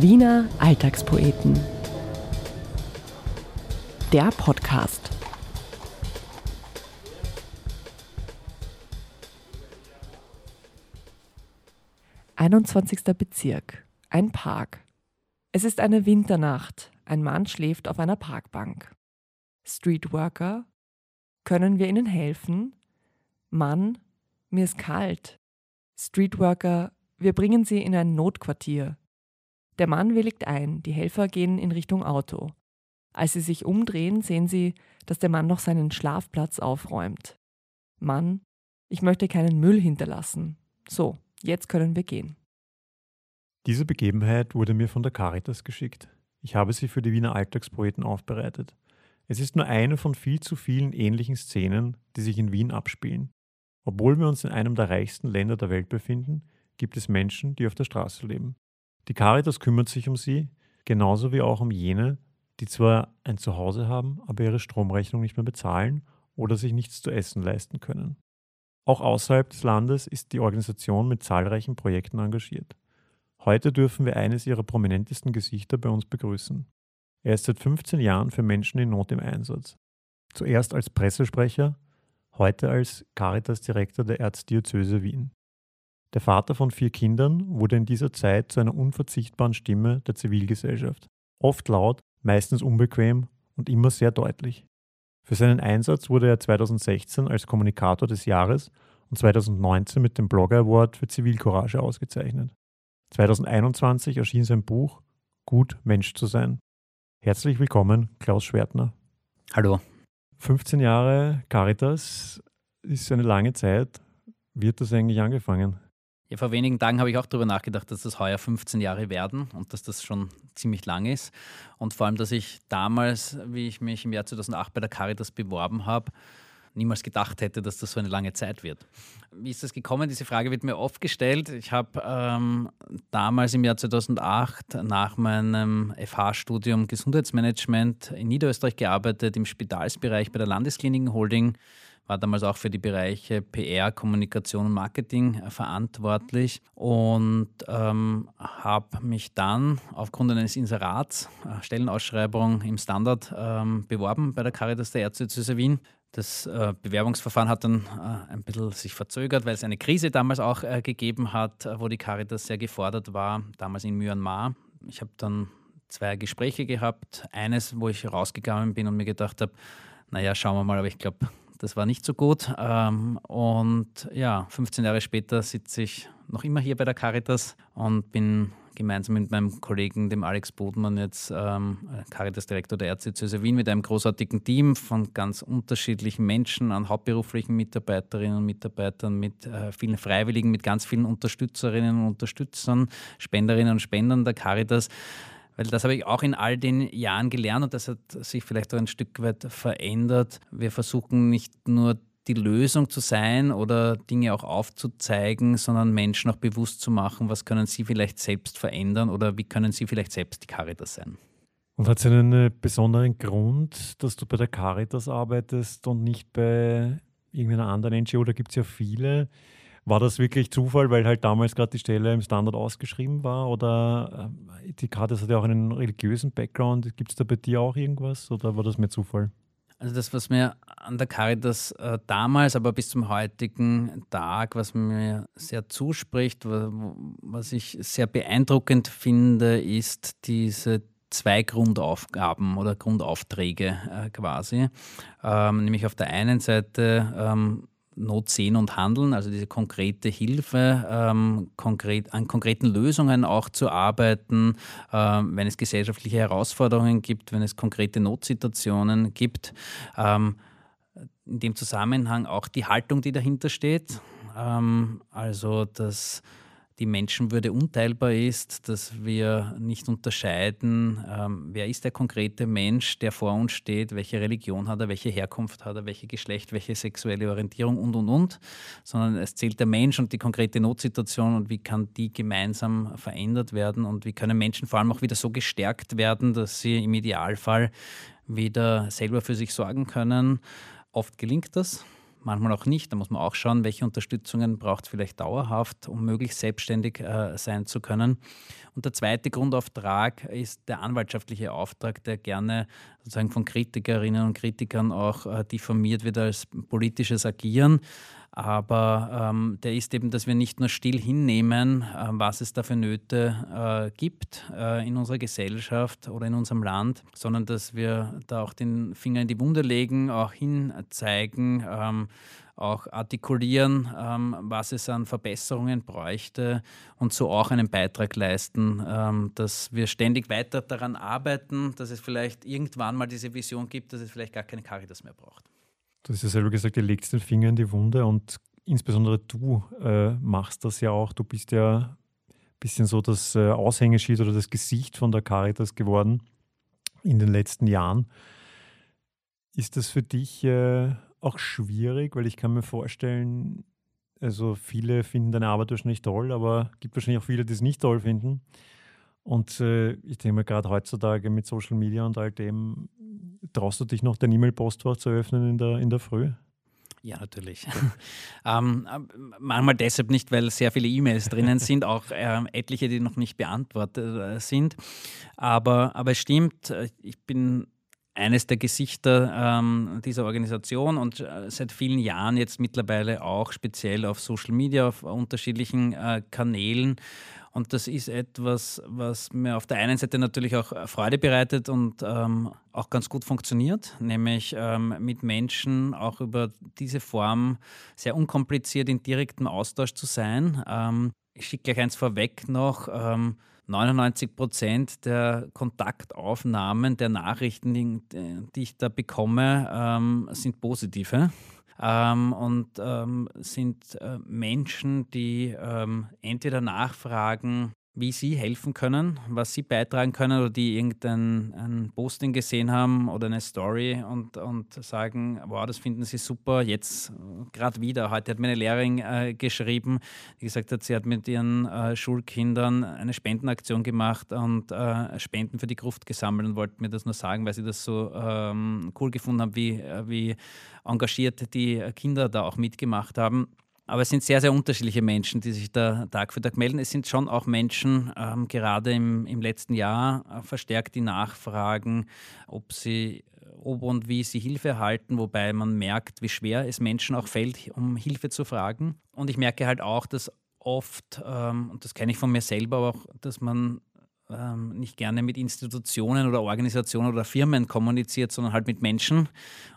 Wiener Alltagspoeten. Der Podcast. Einundzwanzigster Bezirk. Ein Park. Es ist eine Winternacht. Ein Mann schläft auf einer Parkbank. Streetworker. Können wir Ihnen helfen? Mann, mir ist kalt. Streetworker, wir bringen Sie in ein Notquartier. Der Mann willigt ein, die Helfer gehen in Richtung Auto. Als sie sich umdrehen, sehen sie, dass der Mann noch seinen Schlafplatz aufräumt. Mann, ich möchte keinen Müll hinterlassen. So, jetzt können wir gehen. Diese Begebenheit wurde mir von der Caritas geschickt. Ich habe sie für die Wiener Alltagspoeten aufbereitet. Es ist nur eine von viel zu vielen ähnlichen Szenen, die sich in Wien abspielen. Obwohl wir uns in einem der reichsten Länder der Welt befinden, gibt es Menschen, die auf der Straße leben. Die Caritas kümmert sich um sie, genauso wie auch um jene, die zwar ein Zuhause haben, aber ihre Stromrechnung nicht mehr bezahlen oder sich nichts zu essen leisten können. Auch außerhalb des Landes ist die Organisation mit zahlreichen Projekten engagiert. Heute dürfen wir eines ihrer prominentesten Gesichter bei uns begrüßen. Er ist seit 15 Jahren für Menschen in Not im Einsatz. Zuerst als Pressesprecher, heute als Caritas-Direktor der Erzdiözese Wien. Der Vater von vier Kindern wurde in dieser Zeit zu einer unverzichtbaren Stimme der Zivilgesellschaft. Oft laut, meistens unbequem und immer sehr deutlich. Für seinen Einsatz wurde er 2016 als Kommunikator des Jahres und 2019 mit dem Blogger Award für Zivilcourage ausgezeichnet. 2021 erschien sein Buch Gut Mensch zu sein. Herzlich willkommen, Klaus Schwertner. Hallo. 15 Jahre Caritas ist eine lange Zeit. Wie hat das eigentlich angefangen? Ja, vor wenigen Tagen habe ich auch darüber nachgedacht, dass das heuer 15 Jahre werden und dass das schon ziemlich lang ist. Und vor allem, dass ich damals, wie ich mich im Jahr 2008 bei der Caritas beworben habe, niemals gedacht hätte, dass das so eine lange Zeit wird. Wie ist das gekommen? Diese Frage wird mir oft gestellt. Ich habe ähm, damals im Jahr 2008 nach meinem FH-Studium Gesundheitsmanagement in Niederösterreich gearbeitet, im Spitalsbereich bei der Landeskliniken Holding war damals auch für die Bereiche PR, Kommunikation und Marketing äh, verantwortlich und ähm, habe mich dann aufgrund eines Inserats, äh, Stellenausschreibung im Standard ähm, beworben bei der Caritas der zu Wien. Das äh, Bewerbungsverfahren hat dann äh, ein bisschen sich verzögert, weil es eine Krise damals auch äh, gegeben hat, äh, wo die Caritas sehr gefordert war, damals in Myanmar. Ich habe dann zwei Gespräche gehabt. Eines, wo ich rausgegangen bin und mir gedacht habe, naja, schauen wir mal, aber ich glaube, das war nicht so gut. Ähm, und ja, 15 Jahre später sitze ich noch immer hier bei der Caritas und bin gemeinsam mit meinem Kollegen, dem Alex Bodmann, jetzt ähm, Caritas-Direktor der Erzdiözese Wien mit einem großartigen Team von ganz unterschiedlichen Menschen, an hauptberuflichen Mitarbeiterinnen und Mitarbeitern, mit äh, vielen Freiwilligen, mit ganz vielen Unterstützerinnen und Unterstützern, Spenderinnen und Spendern der Caritas weil das habe ich auch in all den Jahren gelernt und das hat sich vielleicht auch ein Stück weit verändert. Wir versuchen nicht nur die Lösung zu sein oder Dinge auch aufzuzeigen, sondern Menschen auch bewusst zu machen, was können sie vielleicht selbst verändern oder wie können sie vielleicht selbst die Caritas sein. Und hat es einen besonderen Grund, dass du bei der Caritas arbeitest und nicht bei irgendeiner anderen NGO? Da gibt es ja viele. War das wirklich Zufall, weil halt damals gerade die Stelle im Standard ausgeschrieben war? Oder äh, die Karte hat ja auch einen religiösen Background. Gibt es da bei dir auch irgendwas oder war das mehr Zufall? Also das, was mir an der Caritas äh, damals, aber bis zum heutigen Tag, was mir sehr zuspricht, was ich sehr beeindruckend finde, ist diese zwei Grundaufgaben oder Grundaufträge äh, quasi. Ähm, nämlich auf der einen Seite ähm, Not sehen und handeln, also diese konkrete Hilfe, ähm, konkret, an konkreten Lösungen auch zu arbeiten, ähm, wenn es gesellschaftliche Herausforderungen gibt, wenn es konkrete Notsituationen gibt. Ähm, in dem Zusammenhang auch die Haltung, die dahinter steht. Ähm, also das die Menschenwürde unteilbar ist, dass wir nicht unterscheiden, ähm, wer ist der konkrete Mensch, der vor uns steht, welche Religion hat er, welche Herkunft hat er, welche Geschlecht, welche sexuelle Orientierung und, und, und, sondern es zählt der Mensch und die konkrete Notsituation und wie kann die gemeinsam verändert werden und wie können Menschen vor allem auch wieder so gestärkt werden, dass sie im Idealfall wieder selber für sich sorgen können. Oft gelingt das, manchmal auch nicht. Da muss man auch schauen, welche Unterstützungen braucht es vielleicht dauerhaft, um möglichst selbstständig äh, sein zu können. Und der zweite Grundauftrag ist der anwaltschaftliche Auftrag, der gerne sozusagen von Kritikerinnen und Kritikern auch äh, diffamiert wird als politisches Agieren. Aber ähm, der ist eben, dass wir nicht nur still hinnehmen, äh, was es da für Nöte äh, gibt äh, in unserer Gesellschaft oder in unserem Land, sondern dass wir da auch den Finger in die Wunde legen, auch hinzeigen, ähm, auch artikulieren, ähm, was es an Verbesserungen bräuchte und so auch einen Beitrag leisten, ähm, dass wir ständig weiter daran arbeiten, dass es vielleicht irgendwann mal diese Vision gibt, dass es vielleicht gar keine Caritas mehr braucht. Du hast ja selber gesagt, ihr legt den Finger in die Wunde und insbesondere du äh, machst das ja auch. Du bist ja ein bisschen so das äh, Aushängeschild oder das Gesicht von der Caritas geworden in den letzten Jahren. Ist das für dich äh, auch schwierig, weil ich kann mir vorstellen, also viele finden deine Arbeit wahrscheinlich toll, aber es gibt wahrscheinlich auch viele, die es nicht toll finden. Und äh, ich denke mal, gerade heutzutage mit Social Media und all dem, traust du dich noch dein E-Mail-Postfach zu öffnen in der, in der Früh? Ja, natürlich. ähm, manchmal deshalb nicht, weil sehr viele E-Mails drinnen sind, auch äh, etliche, die noch nicht beantwortet äh, sind. Aber, aber es stimmt, äh, ich bin eines der Gesichter ähm, dieser Organisation und äh, seit vielen Jahren jetzt mittlerweile auch speziell auf Social Media, auf unterschiedlichen äh, Kanälen. Und das ist etwas, was mir auf der einen Seite natürlich auch äh, Freude bereitet und ähm, auch ganz gut funktioniert, nämlich ähm, mit Menschen auch über diese Form sehr unkompliziert in direktem Austausch zu sein. Ähm, ich schicke gleich eins vorweg noch ähm, 99 Prozent der Kontaktaufnahmen, der Nachrichten, die, die ich da bekomme, ähm, sind positive. Ähm, und ähm, sind äh, Menschen, die ähm, entweder nachfragen, wie Sie helfen können, was Sie beitragen können oder die irgendein ein Posting gesehen haben oder eine Story und, und sagen, wow, das finden Sie super, jetzt äh, gerade wieder. Heute hat meine Lehrerin äh, geschrieben, die gesagt hat, sie hat mit ihren äh, Schulkindern eine Spendenaktion gemacht und äh, Spenden für die Gruft gesammelt und wollte mir das nur sagen, weil sie das so ähm, cool gefunden haben, wie, äh, wie engagiert die Kinder da auch mitgemacht haben. Aber es sind sehr, sehr unterschiedliche Menschen, die sich da Tag für Tag melden. Es sind schon auch Menschen, ähm, gerade im, im letzten Jahr, äh, verstärkt die Nachfragen, ob sie ob und wie sie Hilfe erhalten, wobei man merkt, wie schwer es Menschen auch fällt, um Hilfe zu fragen. Und ich merke halt auch, dass oft, ähm, und das kenne ich von mir selber auch, dass man ähm, nicht gerne mit Institutionen oder Organisationen oder Firmen kommuniziert, sondern halt mit Menschen.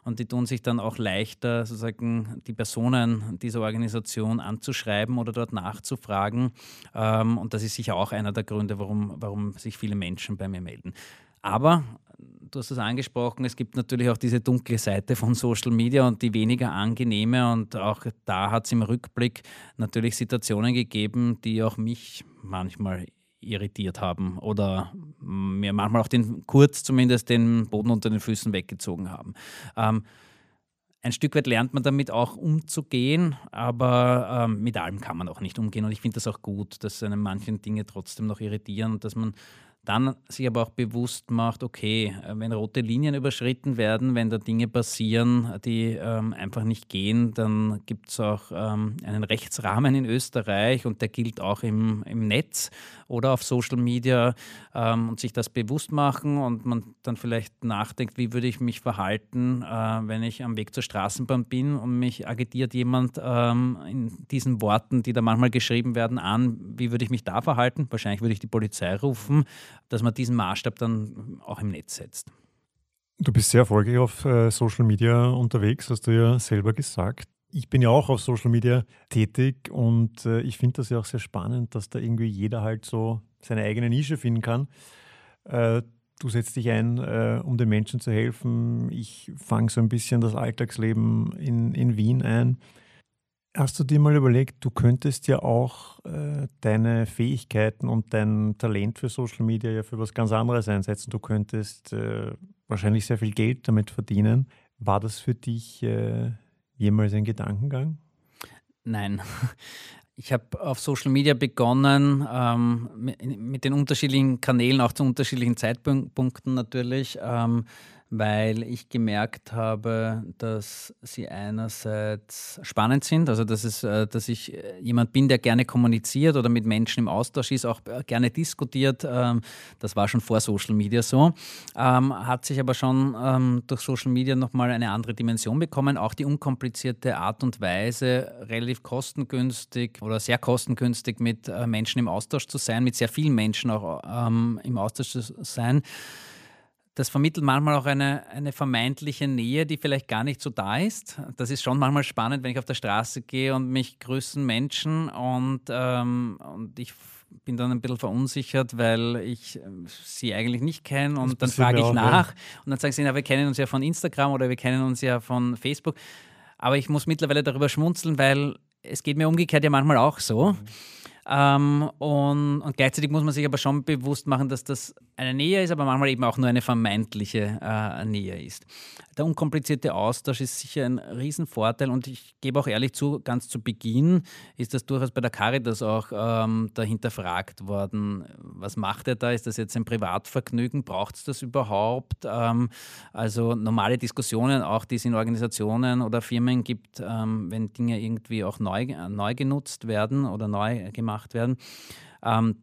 Und die tun sich dann auch leichter, sozusagen die Personen dieser Organisation anzuschreiben oder dort nachzufragen. Ähm, und das ist sicher auch einer der Gründe, warum, warum sich viele Menschen bei mir melden. Aber du hast es angesprochen, es gibt natürlich auch diese dunkle Seite von Social Media und die weniger angenehme. Und auch da hat es im Rückblick natürlich Situationen gegeben, die auch mich manchmal irritiert haben oder mir manchmal auch den kurz zumindest den Boden unter den Füßen weggezogen haben. Ähm, ein Stück weit lernt man damit auch umzugehen, aber ähm, mit allem kann man auch nicht umgehen. Und ich finde das auch gut, dass einem manchen Dinge trotzdem noch irritieren und dass man dann sich aber auch bewusst macht, okay, äh, wenn rote Linien überschritten werden, wenn da Dinge passieren, die ähm, einfach nicht gehen, dann gibt es auch ähm, einen Rechtsrahmen in Österreich und der gilt auch im, im Netz oder auf Social Media ähm, und sich das bewusst machen und man dann vielleicht nachdenkt, wie würde ich mich verhalten, äh, wenn ich am Weg zur Straßenbahn bin und mich agitiert jemand ähm, in diesen Worten, die da manchmal geschrieben werden, an, wie würde ich mich da verhalten? Wahrscheinlich würde ich die Polizei rufen dass man diesen Maßstab dann auch im Netz setzt. Du bist sehr erfolgreich auf äh, Social Media unterwegs, hast du ja selber gesagt. Ich bin ja auch auf Social Media tätig und äh, ich finde das ja auch sehr spannend, dass da irgendwie jeder halt so seine eigene Nische finden kann. Äh, du setzt dich ein, um den Menschen zu helfen. Ich fange so ein bisschen das Alltagsleben in, in Wien ein. Hast du dir mal überlegt, du könntest ja auch äh, deine Fähigkeiten und dein Talent für Social Media ja für was ganz anderes einsetzen. Du könntest äh, wahrscheinlich sehr viel Geld damit verdienen. War das für dich äh, jemals ein Gedankengang? Nein. Ich habe auf Social Media begonnen, ähm, mit, mit, den unterschiedlichen Kanälen, auch zu unterschiedlichen Zeitpunkten natürlich. Ähm, weil ich gemerkt habe, dass sie einerseits spannend sind, also dass, es, äh, dass ich äh, jemand bin, der gerne kommuniziert oder mit Menschen im Austausch ist, auch äh, gerne diskutiert. Ähm, das war schon vor Social Media so, ähm, hat sich aber schon ähm, durch Social Media nochmal eine andere Dimension bekommen. Auch die unkomplizierte Art und Weise, relativ kostengünstig oder sehr kostengünstig mit Menschen im Austausch zu sein, mit sehr vielen Menschen auch im Austausch zu sein das vermittelt manchmal auch eine, eine vermeintliche Nähe, die vielleicht gar nicht so da ist. Das ist schon manchmal spannend, wenn ich auf der Straße gehe und mich grüßen Menschen und, ähm, und ich bin dann ein bisschen verunsichert, weil ich äh, sie eigentlich nicht kenne und dann frage ich auch, nach ja. und dann sagen sie, na, wir kennen uns ja von Instagram oder wir kennen uns ja von Facebook. Aber ich muss mittlerweile darüber schmunzeln, weil es geht mir umgekehrt ja manchmal auch so. Mhm. Ähm, und, und, gleichzeitig muss man sich aber schon bewusst machen, dass das eine Nähe ist, aber manchmal eben auch nur eine vermeintliche äh, Nähe ist. Der unkomplizierte Austausch ist sicher ein Riesenvorteil und ich gebe auch ehrlich zu, ganz zu Beginn ist das durchaus bei der Caritas auch ähm, dahinterfragt worden. Was macht er da? Ist das jetzt ein Privatvergnügen? Braucht es das überhaupt? Ähm, also normale Diskussionen, auch die es in Organisationen oder Firmen gibt, ähm, wenn Dinge irgendwie auch neu, neu genutzt werden oder neu gemacht werden. Ähm,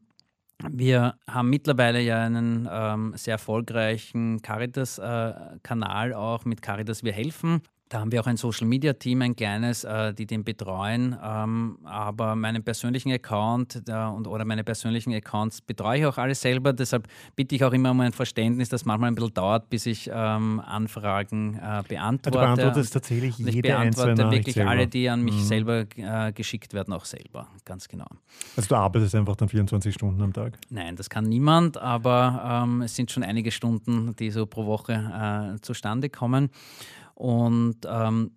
wir haben mittlerweile ja einen ähm, sehr erfolgreichen Caritas-Kanal äh, auch mit Caritas Wir helfen. Da haben wir auch ein Social Media Team, ein kleines, äh, die den betreuen. Ähm, aber meinen persönlichen Account äh, und, oder meine persönlichen Accounts betreue ich auch alle selber. Deshalb bitte ich auch immer um ein Verständnis, das manchmal ein bisschen dauert, bis ich ähm, Anfragen äh, beantworte. Du beantwortest tatsächlich jede ich beantworte wirklich alle, die an mich mhm. selber äh, geschickt werden, auch selber. Ganz genau. Also du arbeitest einfach dann 24 Stunden am Tag? Nein, das kann niemand, aber ähm, es sind schon einige Stunden, die so pro Woche äh, zustande kommen. Und ähm,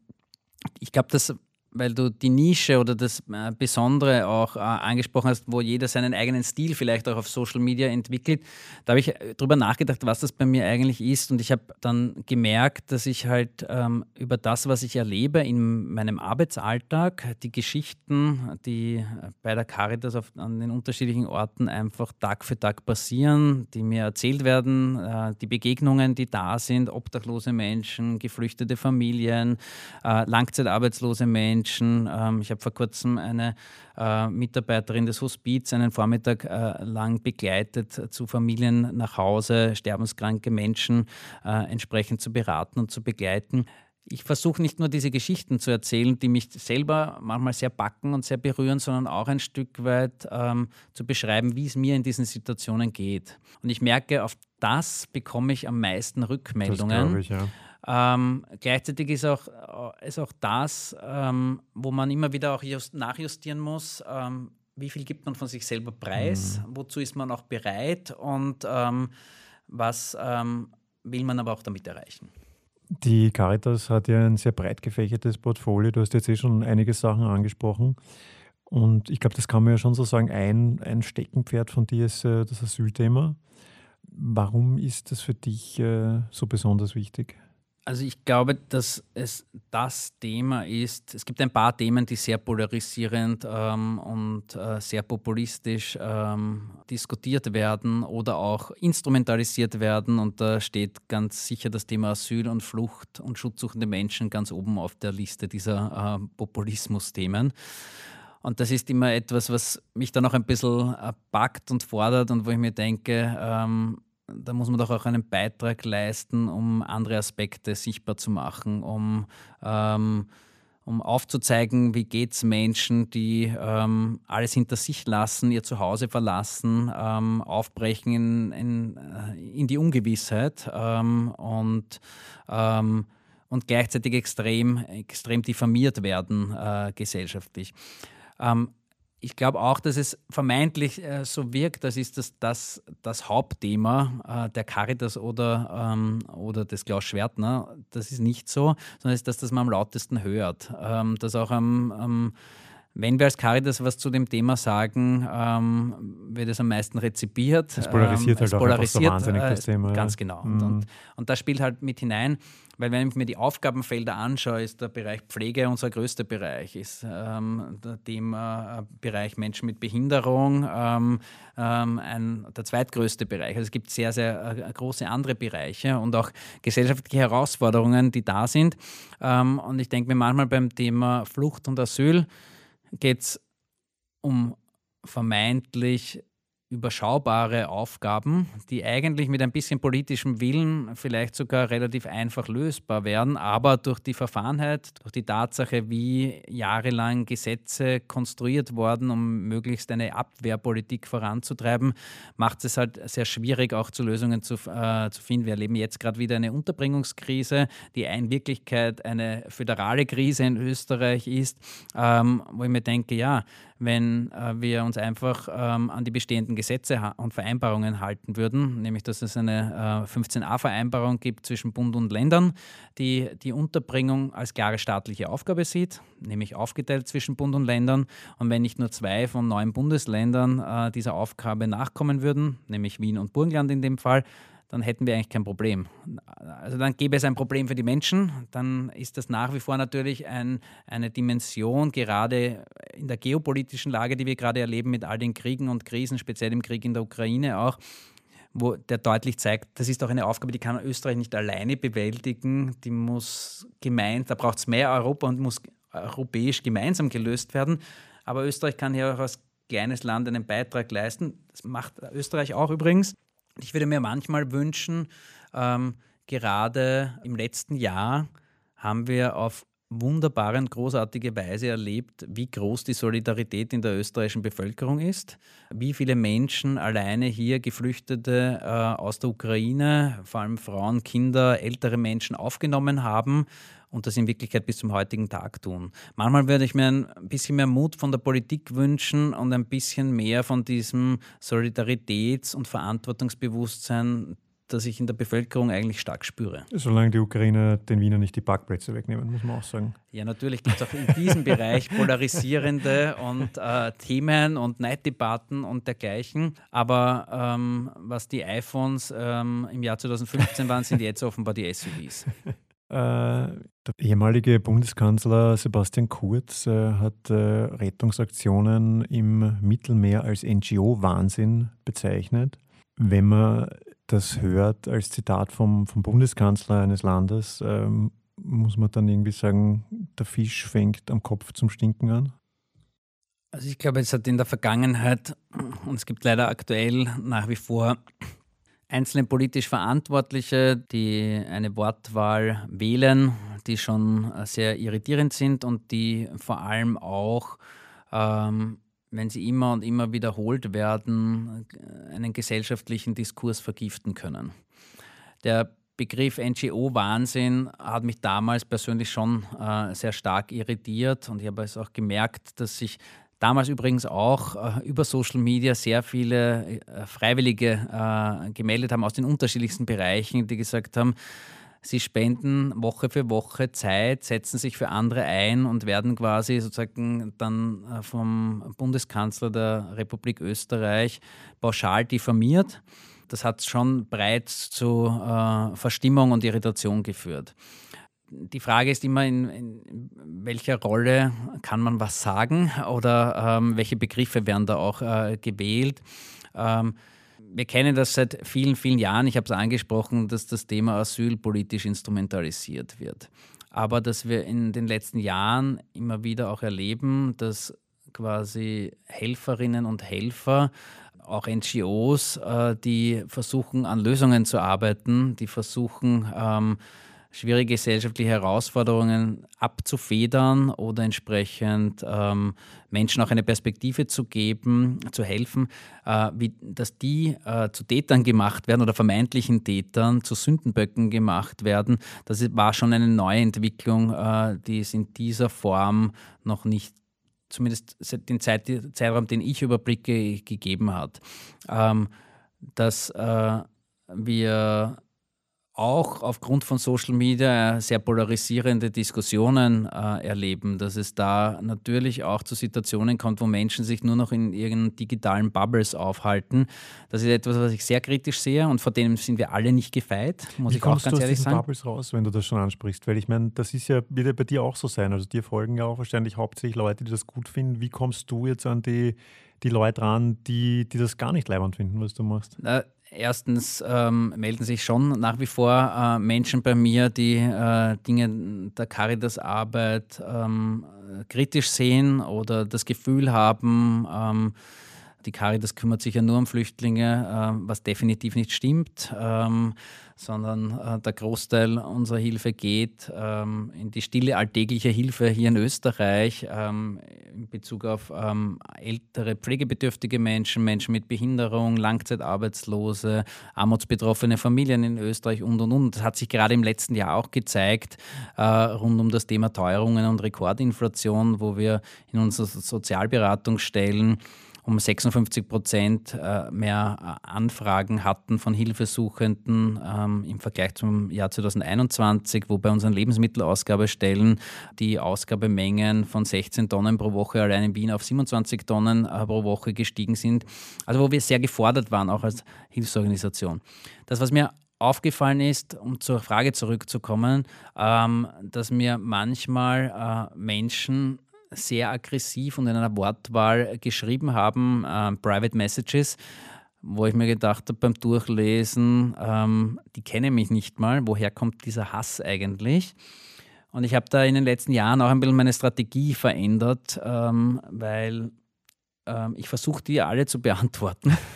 ich glaube, dass weil du die Nische oder das äh, Besondere auch äh, angesprochen hast, wo jeder seinen eigenen Stil vielleicht auch auf Social Media entwickelt. Da habe ich äh, drüber nachgedacht, was das bei mir eigentlich ist. Und ich habe dann gemerkt, dass ich halt ähm, über das, was ich erlebe in meinem Arbeitsalltag, die Geschichten, die bei der Caritas auf, an den unterschiedlichen Orten einfach Tag für Tag passieren, die mir erzählt werden, äh, die Begegnungen, die da sind, obdachlose Menschen, geflüchtete Familien, äh, langzeitarbeitslose Menschen, Menschen. Ähm, ich habe vor kurzem eine äh, Mitarbeiterin des Hospiz einen Vormittag äh, lang begleitet zu Familien nach Hause, sterbenskranke Menschen äh, entsprechend zu beraten und zu begleiten. Ich versuche nicht nur diese Geschichten zu erzählen, die mich selber manchmal sehr backen und sehr berühren, sondern auch ein Stück weit ähm, zu beschreiben, wie es mir in diesen Situationen geht. Und ich merke, auf das bekomme ich am meisten Rückmeldungen. Ich, ja. Ähm, gleichzeitig ist auch, äh, ist auch das, ähm, wo man immer wieder auch just nachjustieren muss, ähm, wie viel gibt man von sich selber preis, mhm. wozu ist man auch bereit und ähm, was ähm, will man aber auch damit erreichen. Die Caritas hat ja ein sehr breit gefächertes Portfolio. Du hast jetzt eh schon einige Sachen angesprochen. Und ich glaube, das kann man ja schon so sagen, ein, ein Steckenpferd von dir ist äh, das Asylthema. Warum ist das für dich äh, so besonders wichtig? Also ich glaube, dass es das Thema ist. Es gibt ein paar Themen, die sehr polarisierend ähm, und äh, sehr populistisch ähm, diskutiert werden oder auch instrumentalisiert werden. Und da steht ganz sicher das Thema Asyl und Flucht und schutzsuchende Menschen ganz oben auf der Liste dieser äh, Populismus-Themen. Und das ist immer etwas, was mich dann auch ein bisschen äh, packt und fordert und wo ich mir denke, ähm, da muss man doch auch einen Beitrag leisten, um andere Aspekte sichtbar zu machen, um, ähm, um aufzuzeigen, wie geht es Menschen, die ähm, alles hinter sich lassen, ihr Zuhause verlassen, ähm, aufbrechen in, in, äh, in, die Ungewissheit ähm, und, ähm, und gleichzeitig extrem, extrem diffamiert werden äh, gesellschaftlich. Ähm, ich glaube auch, dass es vermeintlich äh, so wirkt, das ist das, das, das Hauptthema äh, der Caritas oder, ähm, oder des Klaus Schwertner. Das ist nicht so, sondern es ist das, das man am lautesten hört. Ähm, das auch am, am wenn wir als Caritas was zu dem Thema sagen, ähm, wird es am meisten rezipiert. Es polarisiert ähm, halt es auch polarisiert, so wahnsinnig das äh, Thema. Ganz genau. Mhm. Und, und, und das spielt halt mit hinein, weil wenn ich mir die Aufgabenfelder anschaue, ist der Bereich Pflege unser größter Bereich, ist ähm, der Themabereich Menschen mit Behinderung ähm, ähm, ein, der zweitgrößte Bereich. Also es gibt sehr, sehr äh, große andere Bereiche und auch gesellschaftliche Herausforderungen, die da sind. Ähm, und ich denke mir manchmal beim Thema Flucht und Asyl, geht es um vermeintlich überschaubare Aufgaben, die eigentlich mit ein bisschen politischem Willen vielleicht sogar relativ einfach lösbar wären, aber durch die Verfahrenheit, durch die Tatsache, wie jahrelang Gesetze konstruiert wurden, um möglichst eine Abwehrpolitik voranzutreiben, macht es halt sehr schwierig, auch zu Lösungen zu, äh, zu finden. Wir erleben jetzt gerade wieder eine Unterbringungskrise, die in Wirklichkeit eine föderale Krise in Österreich ist, ähm, wo ich mir denke, ja, wenn äh, wir uns einfach ähm, an die bestehenden Gesetze und Vereinbarungen halten würden, nämlich dass es eine äh, 15a-Vereinbarung gibt zwischen Bund und Ländern, die die Unterbringung als klare staatliche Aufgabe sieht, nämlich aufgeteilt zwischen Bund und Ländern. Und wenn nicht nur zwei von neun Bundesländern äh, dieser Aufgabe nachkommen würden, nämlich Wien und Burgenland in dem Fall, dann hätten wir eigentlich kein Problem. Also dann gäbe es ein Problem für die Menschen, dann ist das nach wie vor natürlich ein, eine Dimension, gerade in der geopolitischen Lage, die wir gerade erleben mit all den Kriegen und Krisen, speziell im Krieg in der Ukraine auch, wo der deutlich zeigt, das ist auch eine Aufgabe, die kann Österreich nicht alleine bewältigen, die muss gemeint, da braucht es mehr Europa und muss europäisch gemeinsam gelöst werden. Aber Österreich kann hier auch als kleines Land einen Beitrag leisten. Das macht Österreich auch übrigens. Ich würde mir manchmal wünschen, ähm, gerade im letzten Jahr haben wir auf wunderbare und großartige Weise erlebt, wie groß die Solidarität in der österreichischen Bevölkerung ist, wie viele Menschen alleine hier Geflüchtete äh, aus der Ukraine, vor allem Frauen, Kinder, ältere Menschen aufgenommen haben und das in Wirklichkeit bis zum heutigen Tag tun. Manchmal würde ich mir ein bisschen mehr Mut von der Politik wünschen und ein bisschen mehr von diesem Solidaritäts- und Verantwortungsbewusstsein, das ich in der Bevölkerung eigentlich stark spüre. Solange die Ukrainer den Wiener nicht die Parkplätze wegnehmen, muss man auch sagen. Ja, natürlich gibt es auch in diesem Bereich polarisierende und äh, Themen und Neiddebatten und dergleichen. Aber ähm, was die iPhones ähm, im Jahr 2015 waren, sind jetzt offenbar die SUVs. Äh, der ehemalige Bundeskanzler Sebastian Kurz äh, hat äh, Rettungsaktionen im Mittelmeer als NGO-Wahnsinn bezeichnet. Wenn man das hört als Zitat vom, vom Bundeskanzler eines Landes, ähm, muss man dann irgendwie sagen, der Fisch fängt am Kopf zum Stinken an? Also ich glaube, es hat in der Vergangenheit und es gibt leider aktuell nach wie vor einzelne politisch Verantwortliche, die eine Wortwahl wählen, die schon sehr irritierend sind und die vor allem auch, ähm, wenn sie immer und immer wiederholt werden, einen gesellschaftlichen Diskurs vergiften können. Der Begriff NGO-Wahnsinn hat mich damals persönlich schon äh, sehr stark irritiert und ich habe es auch gemerkt, dass sich Damals übrigens auch äh, über Social Media sehr viele äh, Freiwillige äh, gemeldet haben aus den unterschiedlichsten Bereichen, die gesagt haben, sie spenden Woche für Woche Zeit, setzen sich für andere ein und werden quasi sozusagen dann äh, vom Bundeskanzler der Republik Österreich pauschal diffamiert. Das hat schon bereits zu äh, Verstimmung und Irritation geführt die Frage ist immer, in, in, welcher Rolle kann man was sagen oder ähm, welche Begriffe werden da auch äh, gewählt. Ähm, wir kennen das seit vielen, vielen Jahren. Ich habe es angesprochen, dass das Thema Asyl politisch instrumentalisiert wird. Aber dass wir in den letzten Jahren immer wieder auch erleben, dass quasi Helferinnen und Helfer auch NGOs, äh, die versuchen, an Lösungen zu arbeiten, die versuchen, ähm, schwierige gesellschaftliche Herausforderungen abzufedern oder entsprechend ähm, Menschen auch eine Perspektive zu geben, zu helfen, äh, wie, dass die äh, zu Tätern gemacht werden oder vermeintlichen Tätern, zu Sündenböcken gemacht werden. Das war schon eine neue Entwicklung, äh, die es in dieser Form noch nicht zumindest den Zeit, Zeitraum, den ich überblicke, gegeben hat. Ähm, dass äh, wir auch aufgrund von Social Media sehr polarisierende Diskussionen äh, erleben, dass es da natürlich auch zu Situationen kommt, wo Menschen sich nur noch in ihren digitalen Bubbles aufhalten. Das ist etwas, was ich sehr kritisch sehe und vor dem sind wir alle nicht gefeit, muss Wie ich auch ganz du ehrlich aus sagen. Bubbles raus, wenn du das schon ansprichst? Weil ich meine, das ist ja, wird ja bei dir auch so sein. Also dir folgen ja auch wahrscheinlich hauptsächlich Leute, die das gut finden. Wie kommst du jetzt an die, die Leute ran, die, die das gar nicht leibend finden, was du machst? Erstens ähm, melden sich schon nach wie vor äh, Menschen bei mir, die äh, Dinge der Caritas-Arbeit ähm, kritisch sehen oder das Gefühl haben, ähm, die Caritas kümmert sich ja nur um Flüchtlinge, äh, was definitiv nicht stimmt, ähm, sondern äh, der Großteil unserer Hilfe geht ähm, in die stille alltägliche Hilfe hier in Österreich ähm, in Bezug auf ältere pflegebedürftige Menschen, Menschen mit Behinderung, Langzeitarbeitslose, armutsbetroffene Familien in Österreich und und und. Das hat sich gerade im letzten Jahr auch gezeigt, äh, rund um das Thema Teuerungen und Rekordinflation, wo wir in unseren Sozialberatungsstellen um 56 Prozent äh, mehr äh, Anfragen hatten von Hilfesuchenden ähm, im Vergleich zum Jahr 2021, wo bei unseren Lebensmittelausgabestellen die Ausgabemengen von 16 Tonnen pro Woche allein in Wien auf 27 Tonnen äh, pro Woche gestiegen sind. Also wo wir sehr gefordert waren, auch als Hilfsorganisation. Das, was mir aufgefallen ist, um zur Frage zurückzukommen, ähm, dass mir manchmal Menschen sehr aggressiv und in einer Wortwahl geschrieben haben, äh, Private Messages, wo ich mir gedacht habe beim Durchlesen, ähm, die kennen mich nicht mal, woher kommt dieser Hass eigentlich? Und ich habe da in den letzten Jahren auch ein bisschen meine Strategie verändert, ähm, weil ähm, ich versuche, die alle zu beantworten.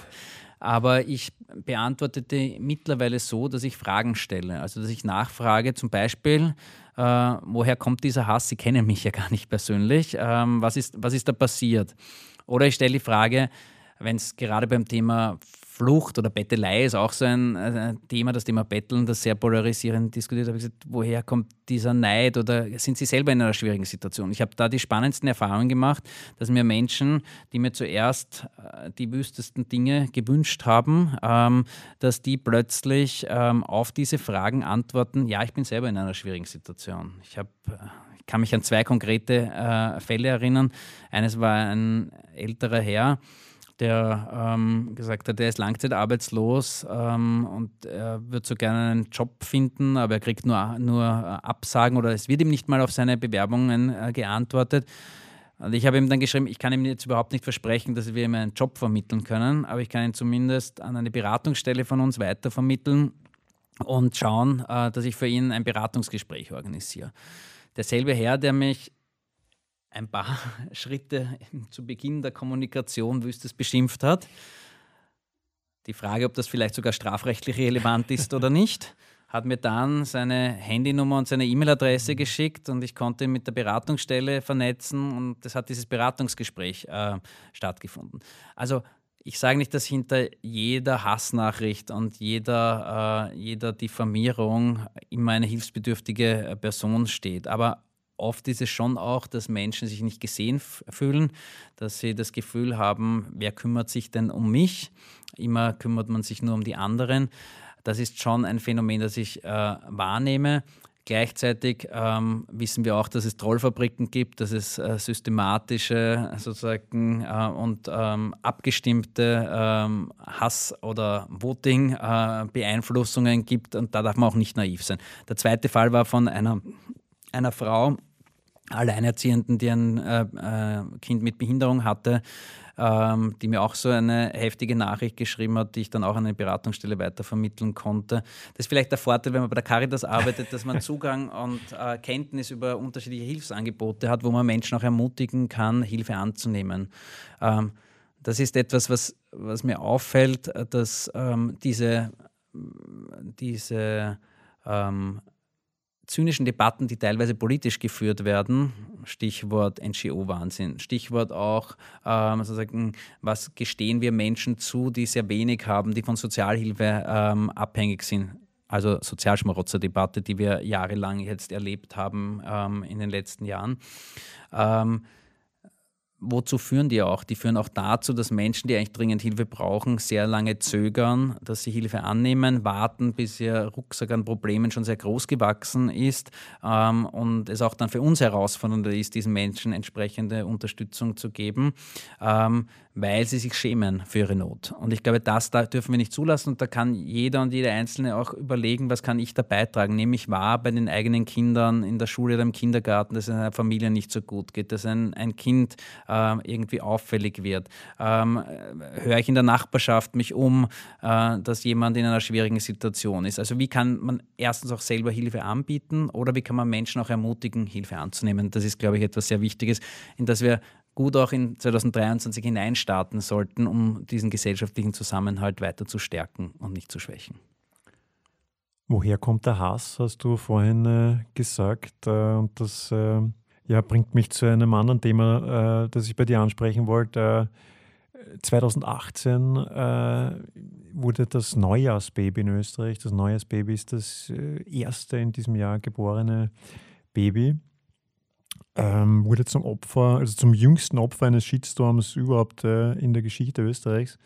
Aber ich beantworte die mittlerweile so, dass ich Fragen stelle. Also, dass ich nachfrage, zum Beispiel, äh, woher kommt dieser Hass? Sie kennen mich ja gar nicht persönlich. Ähm, was, ist, was ist da passiert? Oder ich stelle die Frage, wenn es gerade beim Thema Flucht oder Bettelei ist auch so ein, ein, Thema, das Thema Betteln, das sehr polarisierend diskutiert. Da habe ich gesagt, woher kommt dieser Neid oder sind Sie selber in einer schwierigen Situation? Ich habe da die spannendsten Erfahrungen gemacht, dass mir Menschen, die mir zuerst äh, die wüstesten Dinge gewünscht haben, ähm, dass die plötzlich ähm, auf diese Fragen antworten, ja, ich bin selber in einer schwierigen Situation. Ich habe äh, ich kann mich an zwei konkrete äh, Fälle erinnern. Eines war ein älterer Herr, der ähm, gesagt hat, er ist langzeitarbeitslos ähm, und er würde so gerne einen Job finden, aber er kriegt nur, nur äh, Absagen oder es wird ihm nicht mal auf seine Bewerbungen äh, geantwortet. Und ich habe ihm dann geschrieben, ich kann ihm jetzt überhaupt nicht versprechen, dass wir ihm einen Job vermitteln können, aber ich kann ihn zumindest an eine Beratungsstelle von uns weitervermitteln und schauen, äh, dass ich für ihn ein Beratungsgespräch organisiere. Derselbe Herr, der mich ein paar Schritte zu Beginn der Kommunikation wüstes beschimpft hat. Die Frage, ob das vielleicht sogar strafrechtlich relevant ist oder nicht, hat mir dann seine Handynummer und seine E-Mail-Adresse geschickt und ich konnte ihn mit der Beratungsstelle vernetzen und es hat dieses Beratungsgespräch äh, stattgefunden. Also ich sage nicht, dass hinter jeder Hassnachricht und jeder, äh, jeder Diffamierung immer eine hilfsbedürftige Person steht, aber oft ist es schon auch, dass Menschen sich nicht gesehen fühlen, dass sie das Gefühl haben, wer kümmert sich denn um mich? Immer kümmert man sich nur um die anderen. Das ist schon ein Phänomen, das ich äh, wahrnehme. Gleichzeitig ähm, wissen wir auch, dass es Trollfabriken gibt, dass es äh, systematische sozusagen äh, und ähm, abgestimmte ähm, Hass- oder Voting-Beeinflussungen äh, gibt und da darf man auch nicht naiv sein. Der zweite Fall war von einer einer Frau, Alleinerziehenden, die ein äh, äh, Kind mit Behinderung hatte, ähm, die mir auch so eine heftige Nachricht geschrieben hat, die ich dann auch an eine Beratungsstelle weitervermitteln konnte. Das ist vielleicht der Vorteil, wenn man bei der Caritas arbeitet, dass man Zugang und äh, Kenntnis über unterschiedliche Hilfsangebote hat, wo man Menschen auch ermutigen kann, Hilfe anzunehmen. Ähm, das ist etwas, was, was mir auffällt, dass ähm, diese, diese ähm, zynischen Debatten, die teilweise politisch geführt werden, Stichwort NGO-Wahnsinn, Stichwort auch, ähm, sozusagen, was gestehen wir Menschen zu, die sehr wenig haben, die von Sozialhilfe ähm, abhängig sind. Also Sozialschmarotzer-Debatte, die wir jahrelang jetzt erlebt haben ähm, in den letzten Jahren. Wozu führen die auch? Die führen auch dazu, dass Menschen, die eigentlich dringend Hilfe brauchen, sehr lange zögern, dass sie Hilfe annehmen, warten, bis ihr Rucksack an Problemen schon sehr groß gewachsen ist ähm, und es auch dann für uns herausfordernder ist, diesen Menschen entsprechende Unterstützung zu geben. Ähm, weil sie sich schämen für ihre Not. Und ich glaube, das da dürfen wir nicht zulassen und da kann jeder und jede Einzelne auch überlegen, was kann ich da beitragen. Nehme ich wahr bei den eigenen Kindern in der Schule oder im Kindergarten, dass es einer Familie nicht so gut geht, dass ein, ein Kind äh, irgendwie auffällig wird. Ähm, höre ich in der Nachbarschaft mich um, äh, dass jemand in einer schwierigen Situation ist. Also wie kann man erstens auch selber Hilfe anbieten oder wie kann man Menschen auch ermutigen, Hilfe anzunehmen. Das ist, glaube ich, etwas sehr Wichtiges, in das wir gut auch in 2023 hineinstarten sollten, um diesen gesellschaftlichen Zusammenhalt weiter zu stärken und nicht zu schwächen. Woher kommt der Hass, hast du vorhin äh, gesagt. Äh, und das äh, ja, bringt mich zu einem anderen Thema, äh, das ich bei dir ansprechen wollte. 2018 äh, wurde das Neujahrsbaby in Österreich, das Neujahrsbaby ist das äh, erste in diesem Jahr geborene Baby ähm, wurde zum Opfer, also zum jüngsten Opfer eines Shitstorms überhaupt äh, in der Geschichte Österreichs.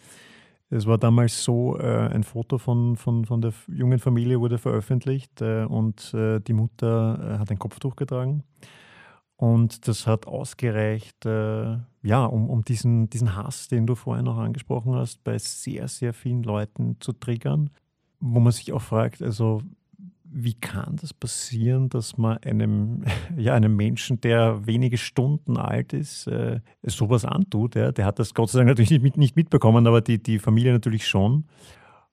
Es war damals so, äh, ein Foto von, von, von der jungen Familie wurde veröffentlicht äh, und äh, die Mutter äh, hat ein Kopftuch getragen. Und das hat ausgereicht, äh, ja, um, um diesen, diesen Hass, den du vorhin noch angesprochen hast, bei sehr, sehr vielen Leuten zu triggern. Wo man sich auch fragt, also wie kann das passieren, dass man einem, ja, einem Menschen, der wenige Stunden alt ist, äh, sowas antut? Ja? Der hat das Gott sei Dank natürlich nicht, nicht mitbekommen, aber die, die Familie natürlich schon.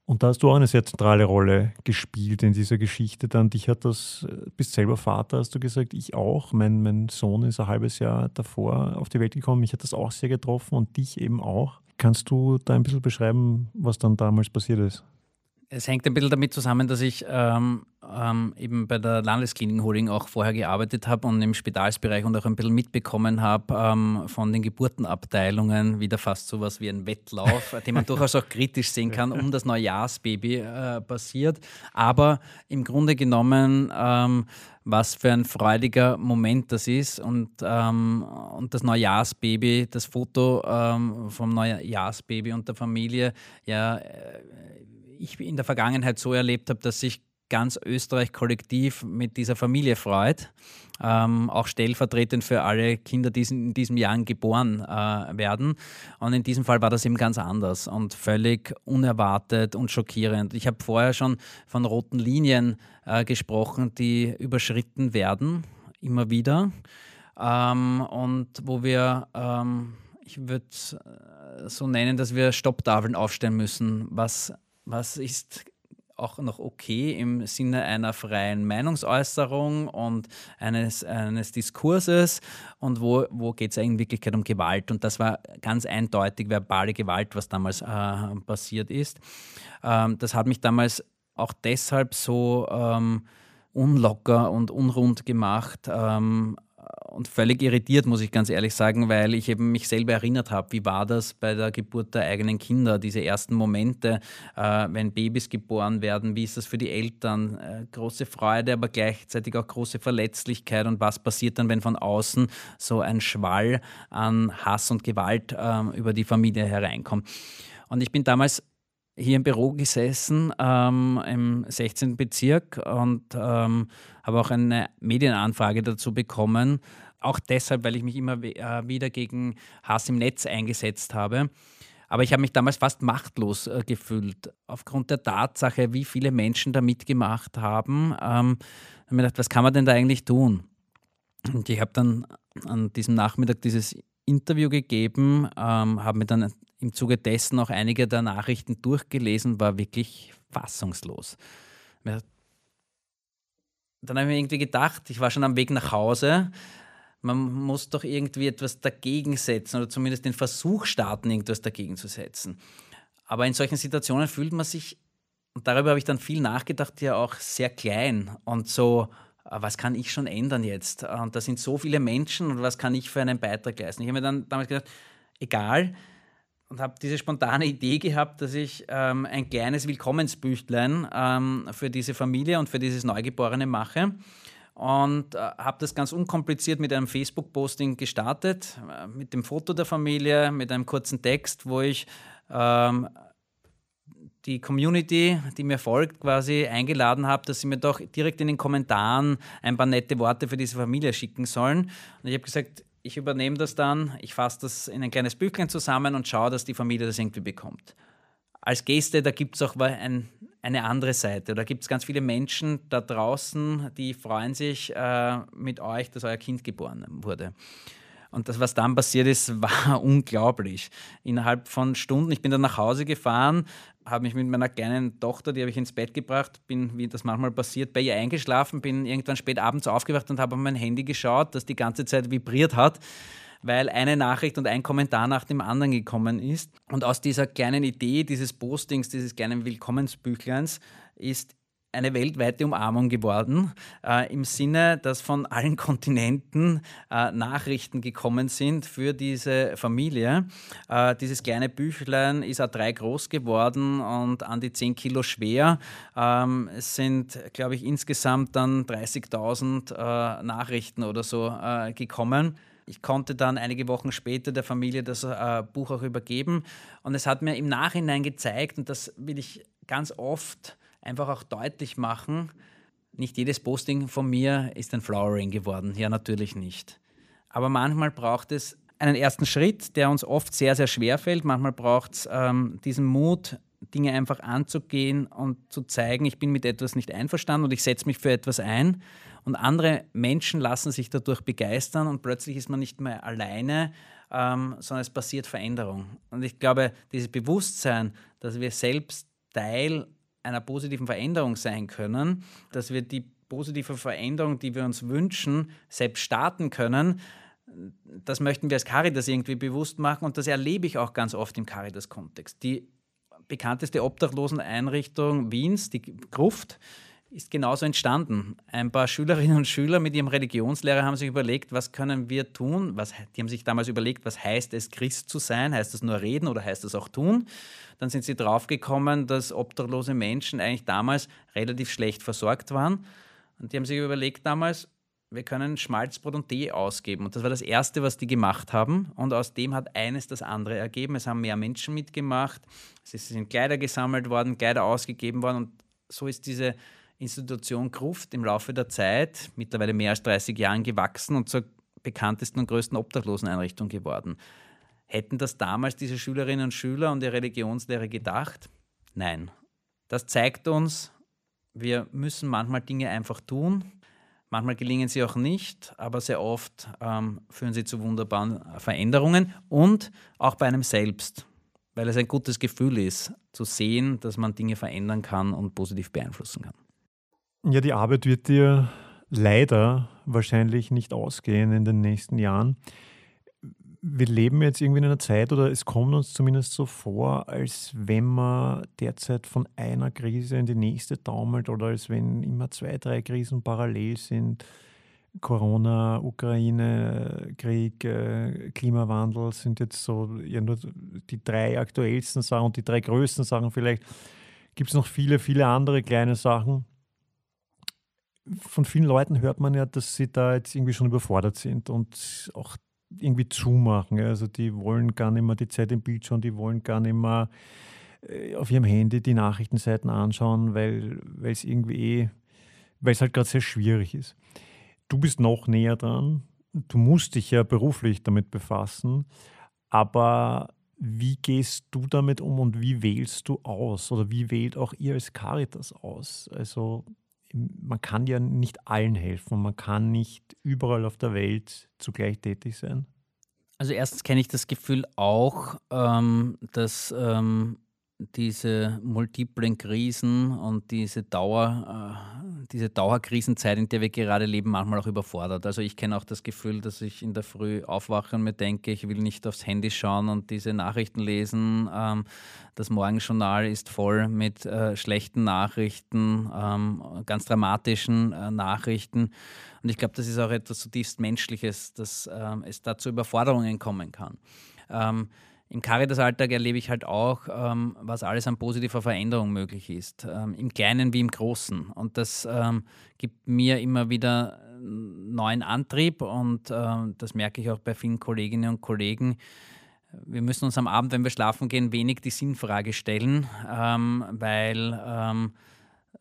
Und da hast du auch eine sehr zentrale Rolle gespielt in dieser Geschichte. Dann dich hat das, äh, bist selber Vater, hast du gesagt, ich auch. Mein, mein Sohn ist ein halbes Jahr davor auf die Welt gekommen. Mich hat das auch sehr getroffen und dich eben auch. Kannst du da ein bisschen beschreiben, was dann damals passiert ist? Es hängt ein bisschen damit zusammen, dass ich ähm, ähm, eben bei der Landesklinik Holding auch vorher gearbeitet habe und im Spitalsbereich und auch ein bisschen mitbekommen habe ähm, von den Geburtenabteilungen, wieder fast so was wie ein Wettlauf, den man durchaus auch kritisch sehen kann, um das Neujahrsbaby äh, passiert. Aber im Grunde genommen ähm, was für ein freudiger Moment das ist. Und, ähm, und das Neujahrsbaby, das Foto ähm, vom Neujahrsbaby und der Familie, ja, äh, ich in der Vergangenheit so erlebt habe, dass sich ganz Österreich kollektiv mit dieser Familie freut. Ähm, auch stellvertretend für alle Kinder, die in diesem Jahr geboren äh, werden. Und in diesem Fall war das eben ganz anders und völlig unerwartet und schockierend. Ich habe vorher schon von roten Linien äh, gesprochen, die überschritten werden, immer wieder. Ähm, und wo wir, ähm, ich würde äh, so nennen, dass wir Stopptafeln aufstellen müssen, was was ist auch noch okay im Sinne einer freien Meinungsäußerung und eines, eines Diskurses und wo, wo geht es in Wirklichkeit um Gewalt. Und das war ganz eindeutig verbale Gewalt, was damals äh, passiert ist. Ähm, das hat mich damals auch deshalb so ähm, unlocker und unrund gemacht, ähm, und völlig irritiert, muss ich ganz ehrlich sagen, weil ich eben mich selber erinnert habe, wie war das bei der Geburt der eigenen Kinder, diese ersten Momente, äh, wenn Babys geboren werden, wie ist das für die Eltern? Äh, große Freude, aber gleichzeitig auch große Verletzlichkeit und was passiert dann, wenn von außen so ein Schwall an Hass und Gewalt äh, über die Familie hereinkommt. Und ich bin damals hier im Büro gesessen ähm, im 16. Bezirk und ähm, habe auch eine Medienanfrage dazu bekommen. Auch deshalb, weil ich mich immer äh, wieder gegen Hass im Netz eingesetzt habe. Aber ich habe mich damals fast machtlos äh, gefühlt, aufgrund der Tatsache, wie viele Menschen da mitgemacht haben. Ähm, habe mir gedacht, was kann man denn da eigentlich tun? Und ich habe dann an diesem Nachmittag dieses Interview gegeben, ähm, habe mir dann im Zuge dessen auch einige der Nachrichten durchgelesen, war wirklich fassungslos. Dann habe ich mir irgendwie gedacht, ich war schon am Weg nach Hause, man muss doch irgendwie etwas dagegen setzen oder zumindest den Versuch starten, irgendwas dagegen zu setzen. Aber in solchen Situationen fühlt man sich, und darüber habe ich dann viel nachgedacht, ja auch sehr klein und so, was kann ich schon ändern jetzt? Und da sind so viele Menschen und was kann ich für einen Beitrag leisten? Ich habe mir dann damals gedacht, egal, und habe diese spontane Idee gehabt, dass ich ähm, ein kleines Willkommensbüchlein ähm, für diese Familie und für dieses Neugeborene mache und äh, habe das ganz unkompliziert mit einem Facebook-Posting gestartet, äh, mit dem Foto der Familie, mit einem kurzen Text, wo ich ähm, die Community, die mir folgt, quasi eingeladen habe, dass sie mir doch direkt in den Kommentaren ein paar nette Worte für diese Familie schicken sollen. Und ich habe gesagt, ich übernehme das dann, ich fasse das in ein kleines Büchlein zusammen und schaue, dass die Familie das irgendwie bekommt. Als Geste, da gibt es auch ein, eine andere Seite. Da gibt es ganz viele Menschen da draußen, die freuen sich äh, mit euch, dass euer Kind geboren wurde. Und das, was dann passiert ist, war unglaublich. Innerhalb von Stunden, ich bin dann nach Hause gefahren, habe mich mit meiner kleinen Tochter, die habe ich ins Bett gebracht, bin, wie das manchmal passiert, bei ihr eingeschlafen, bin irgendwann spät abends aufgewacht und habe auf mein Handy geschaut, das die ganze Zeit vibriert hat weil eine Nachricht und ein Kommentar nach dem anderen gekommen ist. Und aus dieser kleinen Idee dieses Postings, dieses kleinen Willkommensbüchleins ist eine weltweite Umarmung geworden, äh, im Sinne, dass von allen Kontinenten äh, Nachrichten gekommen sind für diese Familie. Äh, dieses kleine Büchlein ist A3 groß geworden und an die 10 Kilo schwer. Ähm, es sind, glaube ich, insgesamt dann 30.000 äh, Nachrichten oder so äh, gekommen. Ich konnte dann einige Wochen später der Familie das äh, Buch auch übergeben und es hat mir im Nachhinein gezeigt, und das will ich ganz oft einfach auch deutlich machen, nicht jedes Posting von mir ist ein Flowering geworden. Ja, natürlich nicht. Aber manchmal braucht es einen ersten Schritt, der uns oft sehr, sehr schwer fällt. Manchmal braucht es ähm, diesen Mut, Dinge einfach anzugehen und zu zeigen, ich bin mit etwas nicht einverstanden und ich setze mich für etwas ein. Und andere Menschen lassen sich dadurch begeistern und plötzlich ist man nicht mehr alleine, ähm, sondern es passiert Veränderung. Und ich glaube, dieses Bewusstsein, dass wir selbst Teil einer positiven Veränderung sein können, dass wir die positive Veränderung, die wir uns wünschen, selbst starten können. Das möchten wir als Caritas irgendwie bewusst machen und das erlebe ich auch ganz oft im Caritas-Kontext. Die bekannteste Obdachloseneinrichtung Wiens, die Gruft, ist genauso entstanden. Ein paar Schülerinnen und Schüler mit ihrem Religionslehrer haben sich überlegt, was können wir tun? Was, die haben sich damals überlegt, was heißt es, Christ zu sein? Heißt das nur reden oder heißt das auch tun? Dann sind sie draufgekommen, dass obdachlose Menschen eigentlich damals relativ schlecht versorgt waren. Und die haben sich überlegt damals, wir können Schmalzbrot und Tee ausgeben. Und das war das Erste, was die gemacht haben. Und aus dem hat eines das andere ergeben. Es haben mehr Menschen mitgemacht. Es sind Kleider gesammelt worden, Kleider ausgegeben worden. Und so ist diese Institution Gruft im Laufe der Zeit, mittlerweile mehr als 30 Jahren gewachsen und zur bekanntesten und größten Obdachloseneinrichtung geworden. Hätten das damals diese Schülerinnen und Schüler und die Religionslehre gedacht? Nein. Das zeigt uns, wir müssen manchmal Dinge einfach tun. Manchmal gelingen sie auch nicht, aber sehr oft ähm, führen sie zu wunderbaren Veränderungen und auch bei einem selbst, weil es ein gutes Gefühl ist, zu sehen, dass man Dinge verändern kann und positiv beeinflussen kann. Ja, die Arbeit wird dir leider wahrscheinlich nicht ausgehen in den nächsten Jahren. Wir leben jetzt irgendwie in einer Zeit, oder es kommt uns zumindest so vor, als wenn man derzeit von einer Krise in die nächste taumelt oder als wenn immer zwei, drei Krisen parallel sind. Corona, Ukraine, Krieg, äh, Klimawandel sind jetzt so ja nur die drei aktuellsten Sachen und die drei größten Sachen. Vielleicht gibt es noch viele, viele andere kleine Sachen von vielen Leuten hört man ja, dass sie da jetzt irgendwie schon überfordert sind und auch irgendwie zumachen. Also die wollen gar nicht mehr die Zeit im Bild schauen, die wollen gar nicht mehr äh, auf ihrem Handy die Nachrichtenseiten anschauen, weil es irgendwie, weil es halt gerade sehr schwierig ist. Du bist noch näher dran. Du musst dich ja beruflich damit befassen. Aber wie gehst du damit um und wie wählst du aus? Oder wie wählt auch ihr als Caritas aus? Also man kann ja nicht allen helfen. Man kann nicht überall auf der Welt zugleich tätig sein. Also erstens kenne ich das Gefühl auch, ähm, dass ähm, diese multiplen Krisen und diese Dauer, äh, diese Dauerkrisenzeit, in der wir gerade leben, manchmal auch überfordert. Also ich kenne auch das Gefühl, dass ich in der Früh aufwache und mir denke, ich will nicht aufs Handy schauen und diese Nachrichten lesen. Ähm, das Morgenjournal ist voll mit äh, schlechten Nachrichten, ähm, ganz dramatischen äh, Nachrichten. Und ich glaube, das ist auch etwas zutiefst Menschliches, dass ähm, es da zu Überforderungen kommen kann. Ähm, im Caritas-Alltag erlebe ich halt auch, ähm, was alles an positiver Veränderung möglich ist, ähm, im Kleinen wie im Großen. Und das ähm, gibt mir immer wieder neuen Antrieb und äh, das merke ich auch bei vielen Kolleginnen und Kollegen. Wir müssen uns am Abend, wenn wir schlafen gehen, wenig die Sinnfrage stellen, ähm, weil ähm,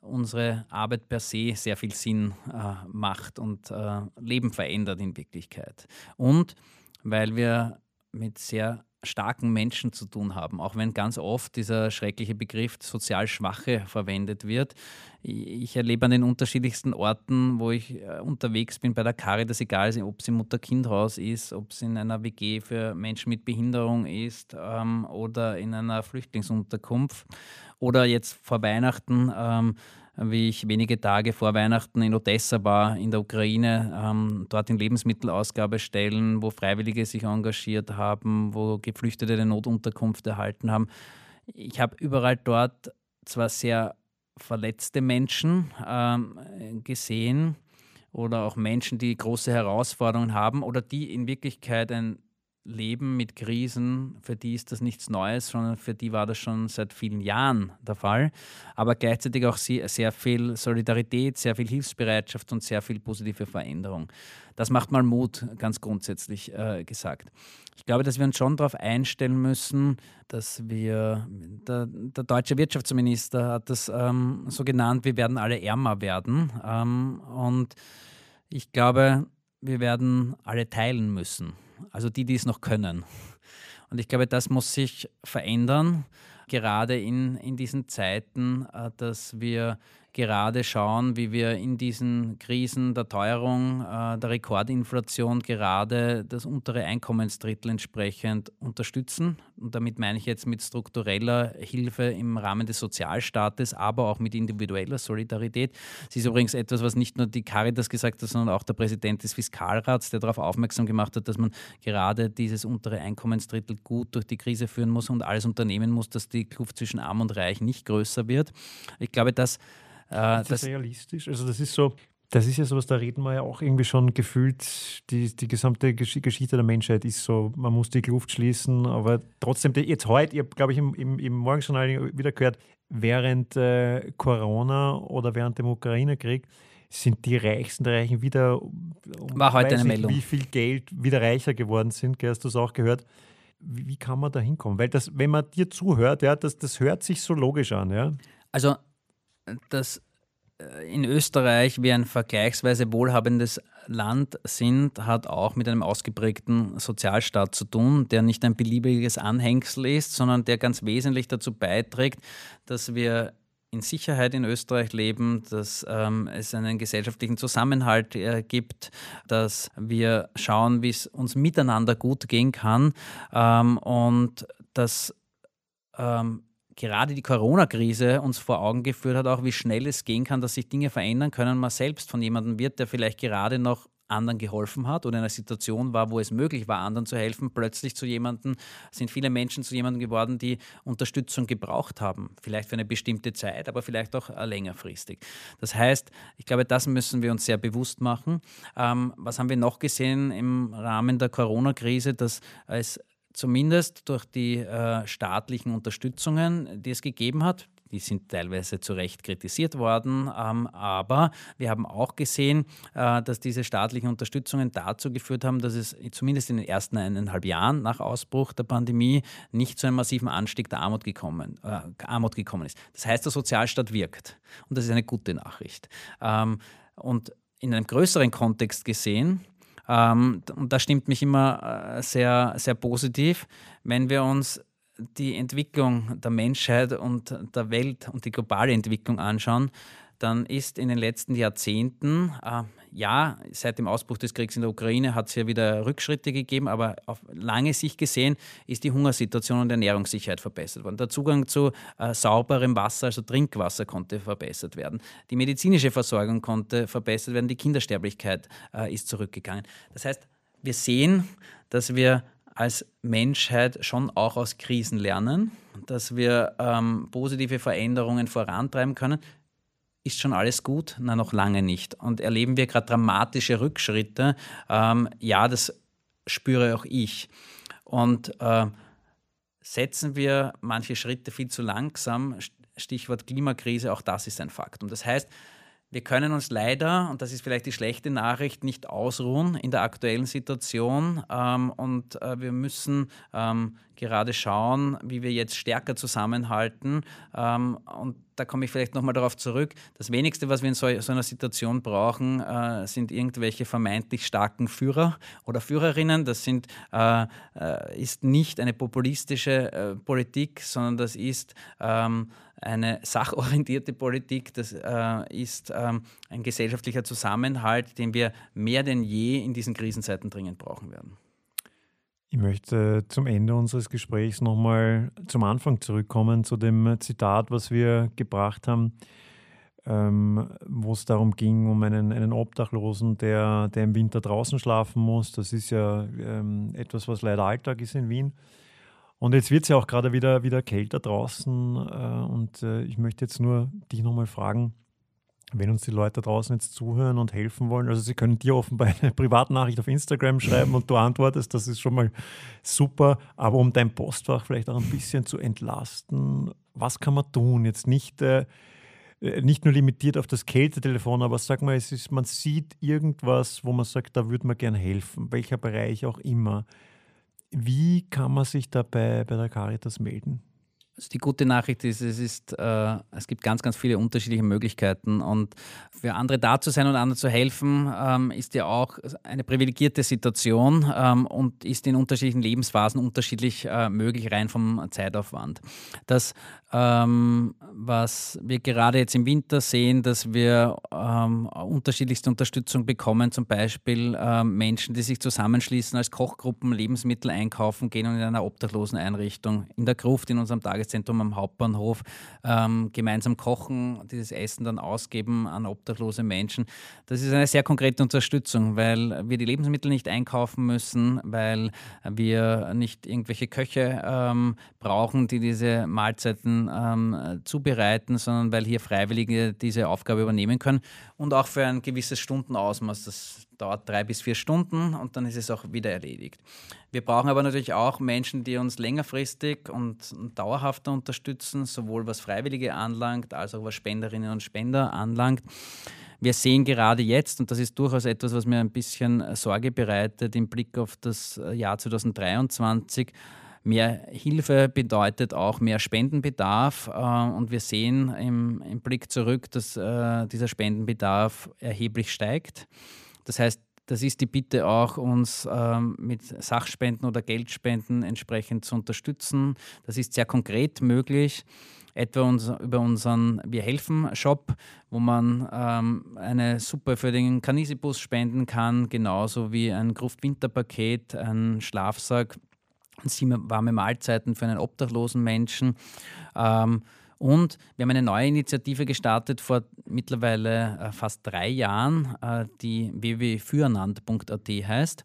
unsere Arbeit per se sehr viel Sinn äh, macht und äh, Leben verändert in Wirklichkeit. Und weil wir mit sehr starken Menschen zu tun haben, auch wenn ganz oft dieser schreckliche Begriff sozial Schwache verwendet wird. Ich erlebe an den unterschiedlichsten Orten, wo ich äh, unterwegs bin bei der Caritas, egal ob es im Mutter-Kind-Haus ist, ob es in einer WG für Menschen mit Behinderung ist ähm, oder in einer Flüchtlingsunterkunft oder jetzt vor Weihnachten. Ähm, wie ich wenige Tage vor Weihnachten in Odessa war, in der Ukraine, ähm, dort in Lebensmittelausgabestellen, wo Freiwillige sich engagiert haben, wo Geflüchtete eine Notunterkunft erhalten haben. Ich habe überall dort zwar sehr verletzte Menschen ähm, gesehen oder auch Menschen, die große Herausforderungen haben oder die in Wirklichkeit ein leben mit Krisen, für die ist das nichts Neues, sondern für die war das schon seit vielen Jahren der Fall. Aber gleichzeitig auch sehr viel Solidarität, sehr viel Hilfsbereitschaft und sehr viel positive Veränderung. Das macht mal Mut, ganz grundsätzlich äh, gesagt. Ich glaube, dass wir uns schon darauf einstellen müssen, dass wir, der, der deutsche Wirtschaftsminister hat das ähm, so genannt, wir werden alle ärmer werden. Ähm, und ich glaube, wir werden alle teilen müssen also die, die es noch können. Und ich glaube, das muss sich verändern, gerade in, in diesen Zeiten, äh, dass wir gerade schauen, wie wir in diesen Krisen der Teuerung, äh, der Rekordinflation gerade das untere Einkommensdrittel entsprechend unterstützen. Und damit meine ich jetzt mit struktureller Hilfe im Rahmen des Sozialstaates, aber auch mit individueller Solidarität. Es ist übrigens etwas, was nicht nur die Caritas gesagt hat, sondern auch der Präsident des Fiskalrats, der darauf aufmerksam gemacht hat, dass man gerade dieses untere Einkommensdrittel gut durch die Krise führen muss und alles unternehmen muss, dass die Kluft zwischen Arm und Reich nicht größer wird. Ich glaube, dass äh, ist das, das realistisch? Also das ist so, das ist ja sowas, da reden wir ja auch irgendwie schon gefühlt, die, die gesamte Gesch Geschichte der Menschheit ist so, man muss die Kluft schließen, aber trotzdem, jetzt heute, ich habe, glaube ich, im, im, im Morgenjournal wieder gehört, während äh, Corona oder während dem Ukraine-Krieg sind die Reichsten der Reichen wieder, um, War heute eine Meldung. wie viel Geld wieder reicher geworden sind, hast du es auch gehört? Wie, wie, kann man da hinkommen? Weil das, wenn man dir zuhört, ja, das, das hört sich so logisch an, ja. Also dass äh, in Österreich wir ein vergleichsweise wohlhabendes Land sind, hat auch mit einem ausgeprägten Sozialstaat zu tun, der nicht ein beliebiges Anhängsel ist, sondern der ganz wesentlich dazu beiträgt, dass wir in Sicherheit in Österreich leben, dass ähm, es einen gesellschaftlichen Zusammenhalt äh, gibt, dass wir schauen, wie es uns miteinander gut gehen kann ähm, und dass ähm, gerade die Corona-Krise uns vor Augen geführt hat, auch wie schnell es gehen kann, dass sich Dinge verändern können. Man selbst von jemandem wird, der vielleicht gerade noch anderen geholfen hat oder in einer Situation war, wo es möglich war, anderen zu helfen, plötzlich zu jemandem, sind viele Menschen zu jemandem geworden, die Unterstützung gebraucht haben. Vielleicht für eine bestimmte Zeit, aber vielleicht auch längerfristig. Das heißt, ich glaube, das müssen wir uns sehr bewusst machen. Ähm, was haben wir noch gesehen im Rahmen der Corona-Krise, dass es zumindest durch die äh, staatlichen Unterstützungen, die es gegeben hat, die sind teilweise zu Recht kritisiert worden, ähm, aber wir haben auch gesehen, äh, dass diese staatlichen Unterstützungen dazu geführt haben, dass es zumindest in den ersten eineinhalb Jahren nach Ausbruch der Pandemie nicht zu einem massiven Anstieg der Armut gekommen, äh, Armut gekommen ist. Das heißt, der Sozialstaat wirkt und das ist eine gute Nachricht. Ähm, und in einem größeren Kontext gesehen, ähm, und das stimmt mich immer äh, sehr, sehr positiv, wenn wir uns die Entwicklung der Menschheit und der Welt und die globale Entwicklung anschauen, dann ist in den letzten Jahrzehnten, äh, ja, seit dem Ausbruch des Kriegs in der Ukraine hat es ja wieder Rückschritte gegeben, aber auf lange Sicht gesehen ist die Hungersituation und Ernährungssicherheit verbessert worden. Der Zugang zu äh, sauberem Wasser, also Trinkwasser, konnte verbessert werden. Die medizinische Versorgung konnte verbessert werden. Die Kindersterblichkeit äh, ist zurückgegangen. Das heißt, wir sehen, dass wir als Menschheit schon auch aus Krisen lernen, dass wir ähm, positive Veränderungen vorantreiben können. Ist schon alles gut? Nein, noch lange nicht. Und erleben wir gerade dramatische Rückschritte? Ähm, ja, das spüre auch ich. Und äh, setzen wir manche Schritte viel zu langsam. Stichwort Klimakrise, auch das ist ein Faktum. Das heißt, wir können uns leider, und das ist vielleicht die schlechte Nachricht, nicht ausruhen in der aktuellen Situation. Ähm, und äh, wir müssen ähm, gerade schauen, wie wir jetzt stärker zusammenhalten. Ähm, und da komme ich vielleicht nochmal darauf zurück. Das wenigste, was wir in so, so einer Situation brauchen, äh, sind irgendwelche vermeintlich starken Führer oder Führerinnen. Das sind, äh, äh, ist nicht eine populistische äh, Politik, sondern das ist ähm, eine sachorientierte Politik. Das äh, ist ähm, ein gesellschaftlicher Zusammenhalt, den wir mehr denn je in diesen Krisenzeiten dringend brauchen werden. Ich möchte zum Ende unseres Gesprächs nochmal zum Anfang zurückkommen, zu dem Zitat, was wir gebracht haben, ähm, wo es darum ging, um einen, einen Obdachlosen, der, der im Winter draußen schlafen muss. Das ist ja ähm, etwas, was leider Alltag ist in Wien. Und jetzt wird es ja auch gerade wieder, wieder kälter draußen. Äh, und äh, ich möchte jetzt nur dich nochmal fragen, wenn uns die Leute draußen jetzt zuhören und helfen wollen, also sie können dir offenbar eine Privatnachricht auf Instagram schreiben und du antwortest, das ist schon mal super, aber um dein Postfach vielleicht auch ein bisschen zu entlasten, was kann man tun? Jetzt nicht, äh, äh nicht nur limitiert auf das Kältetelefon, aber sag mal, es ist, man sieht irgendwas, wo man sagt, da würde man gerne helfen, welcher Bereich auch immer. Wie kann man sich dabei bei der Caritas melden? Also die gute Nachricht ist, es, ist äh, es gibt ganz, ganz viele unterschiedliche Möglichkeiten und für andere da zu sein und anderen zu helfen, ähm, ist ja auch eine privilegierte Situation ähm, und ist in unterschiedlichen Lebensphasen unterschiedlich äh, möglich, rein vom Zeitaufwand. Das ähm, was wir gerade jetzt im Winter sehen, dass wir ähm, unterschiedlichste Unterstützung bekommen, zum Beispiel ähm, Menschen, die sich zusammenschließen als Kochgruppen, Lebensmittel einkaufen gehen und in einer obdachlosen Einrichtung in der Gruft in unserem Tageszentrum am Hauptbahnhof ähm, gemeinsam kochen, dieses Essen dann ausgeben an obdachlose Menschen. Das ist eine sehr konkrete Unterstützung, weil wir die Lebensmittel nicht einkaufen müssen, weil wir nicht irgendwelche Köche ähm, brauchen, die diese Mahlzeiten ähm, zubereiten, sondern weil hier Freiwillige diese Aufgabe übernehmen können und auch für ein gewisses Stundenausmaß. Das dauert drei bis vier Stunden und dann ist es auch wieder erledigt. Wir brauchen aber natürlich auch Menschen, die uns längerfristig und dauerhafter unterstützen, sowohl was Freiwillige anlangt, als auch was Spenderinnen und Spender anlangt. Wir sehen gerade jetzt, und das ist durchaus etwas, was mir ein bisschen Sorge bereitet im Blick auf das Jahr 2023, Mehr Hilfe bedeutet auch mehr Spendenbedarf äh, und wir sehen im, im Blick zurück, dass äh, dieser Spendenbedarf erheblich steigt. Das heißt, das ist die Bitte auch, uns ähm, mit Sachspenden oder Geldspenden entsprechend zu unterstützen. Das ist sehr konkret möglich, etwa uns, über unseren Wir helfen Shop, wo man ähm, eine Suppe für den Kanisibus spenden kann, genauso wie ein Gruft-Winterpaket, ein Schlafsack warme Mahlzeiten für einen obdachlosen Menschen. Ähm, und wir haben eine neue Initiative gestartet vor mittlerweile äh, fast drei Jahren, äh, die www.füreinander.at heißt.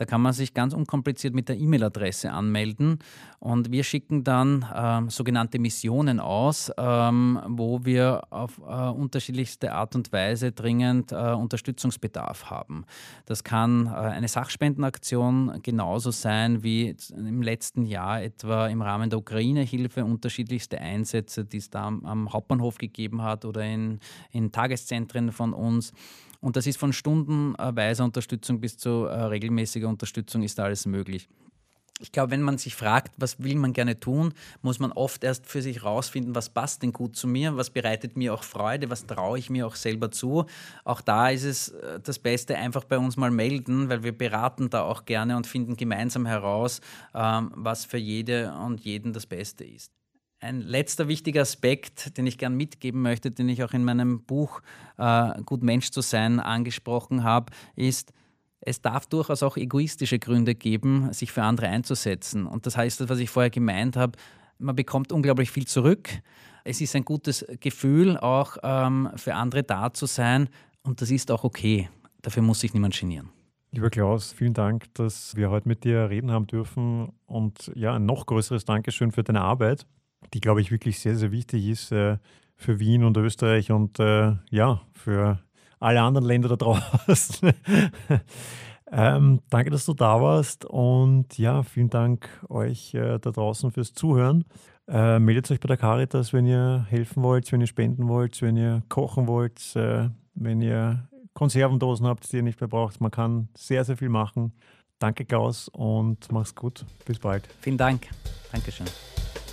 Da kann man sich ganz unkompliziert mit der E-Mail-Adresse anmelden und wir schicken dann ähm, sogenannte Missionen aus, ähm, wo wir auf äh, unterschiedlichste Art und Weise dringend äh, Unterstützungsbedarf haben. Das kann äh, eine Sachspendenaktion genauso sein wie im letzten Jahr etwa im Rahmen der Ukraine-Hilfe unterschiedlichste Einsätze, die es da am, am Hauptbahnhof gegeben hat oder in, in Tageszentren von uns. Und das ist von stundenweiser Unterstützung bis zu äh, regelmäßiger Unterstützung ist da alles möglich. Ich glaube, wenn man sich fragt, was will man gerne tun, muss man oft erst für sich rausfinden, was passt denn gut zu mir, was bereitet mir auch Freude, was traue ich mir auch selber zu. Auch da ist es äh, das Beste, einfach bei uns mal melden, weil wir beraten da auch gerne und finden gemeinsam heraus, ähm, was für jede und jeden das Beste ist. Ein letzter wichtiger Aspekt, den ich gern mitgeben möchte, den ich auch in meinem Buch äh, Gut Mensch zu sein angesprochen habe, ist, es darf durchaus auch egoistische Gründe geben, sich für andere einzusetzen. Und das heißt, was ich vorher gemeint habe, man bekommt unglaublich viel zurück. Es ist ein gutes Gefühl, auch ähm, für andere da zu sein. Und das ist auch okay. Dafür muss sich niemand genieren. Lieber Klaus, vielen Dank, dass wir heute mit dir reden haben dürfen. Und ja, ein noch größeres Dankeschön für deine Arbeit die, glaube ich, wirklich sehr, sehr wichtig ist äh, für Wien und Österreich und äh, ja, für alle anderen Länder da draußen. Ähm, danke, dass du da warst und ja, vielen Dank euch äh, da draußen fürs Zuhören. Äh, meldet euch bei der Caritas, wenn ihr helfen wollt, wenn ihr spenden wollt, wenn ihr kochen wollt, äh, wenn ihr Konservendosen habt, die ihr nicht mehr braucht. Man kann sehr, sehr viel machen. Danke, Klaus, und mach's gut. Bis bald. Vielen Dank. Dankeschön.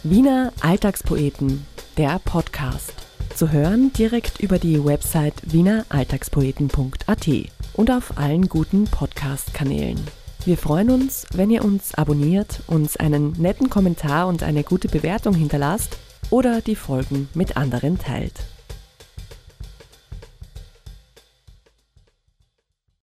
Wiener Alltagspoeten, der Podcast. Zu hören direkt über die Website wieneralltagspoeten.at und auf allen guten Podcast-Kanälen. Wir freuen uns, wenn ihr uns abonniert, uns einen netten Kommentar und eine gute Bewertung hinterlasst oder die Folgen mit anderen teilt.